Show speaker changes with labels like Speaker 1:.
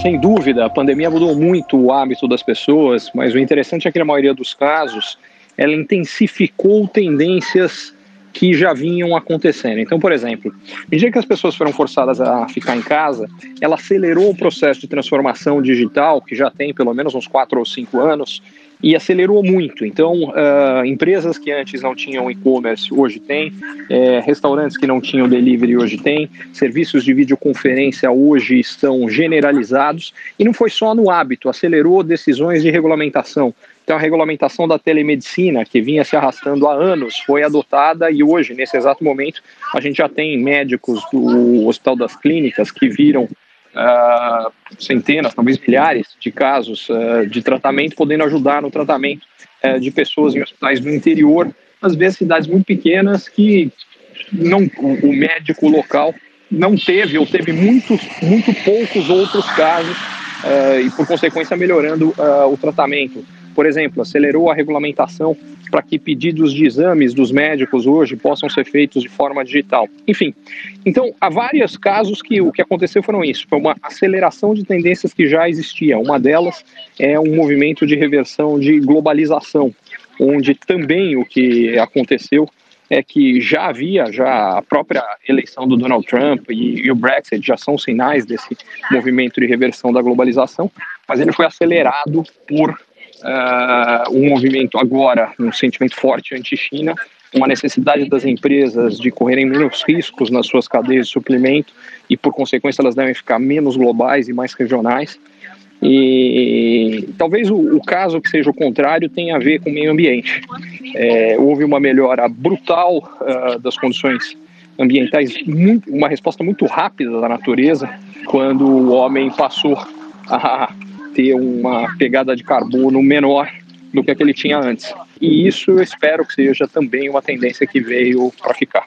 Speaker 1: Sem dúvida, a pandemia mudou muito o hábito das pessoas, mas o interessante é que na maioria dos casos ela intensificou tendências que já vinham acontecendo. Então, por exemplo, à medida que as pessoas foram forçadas a ficar em casa, ela acelerou o processo de transformação digital, que já tem pelo menos uns quatro ou cinco anos, e acelerou muito. Então, uh, empresas que antes não tinham e-commerce hoje têm, é, restaurantes que não tinham delivery hoje têm, serviços de videoconferência hoje estão generalizados e não foi só no hábito, acelerou decisões de regulamentação. Então, a regulamentação da telemedicina, que vinha se arrastando há anos, foi adotada e hoje, nesse exato momento, a gente já tem médicos do Hospital das Clínicas que viram uh, centenas, talvez milhares de casos uh, de tratamento, podendo ajudar no tratamento uh, de pessoas em hospitais do interior, às vezes cidades muito pequenas que não, o, médico local não teve ou teve muitos, muito poucos outros casos e por consequência melhorando o tratamento por exemplo, acelerou a regulamentação para que pedidos de exames dos médicos hoje possam ser feitos de forma digital. Enfim, então há vários casos que o que aconteceu foram isso, foi uma aceleração de tendências que já existiam. Uma delas é um movimento de reversão de globalização, onde também o que aconteceu é que já havia, já a própria eleição do Donald Trump e, e, o Brexit já são sinais desse movimento de reversão da globalização, mas ele foi acelerado por uh, um movimento agora, um sentimento forte anti-China, uma necessidade das empresas de correrem menos riscos nas suas cadeias de suplemento e, por consequência, elas devem ficar menos globais e mais regionais. E talvez o, o caso que seja o contrário tenha a ver com o meio ambiente. É, houve uma melhora brutal uh, das condições ambientais, muito, uma resposta muito rápida da natureza quando o homem passou a ter uma pegada de carbono menor do que a que ele tinha antes. E isso eu espero que seja também uma tendência que veio para ficar.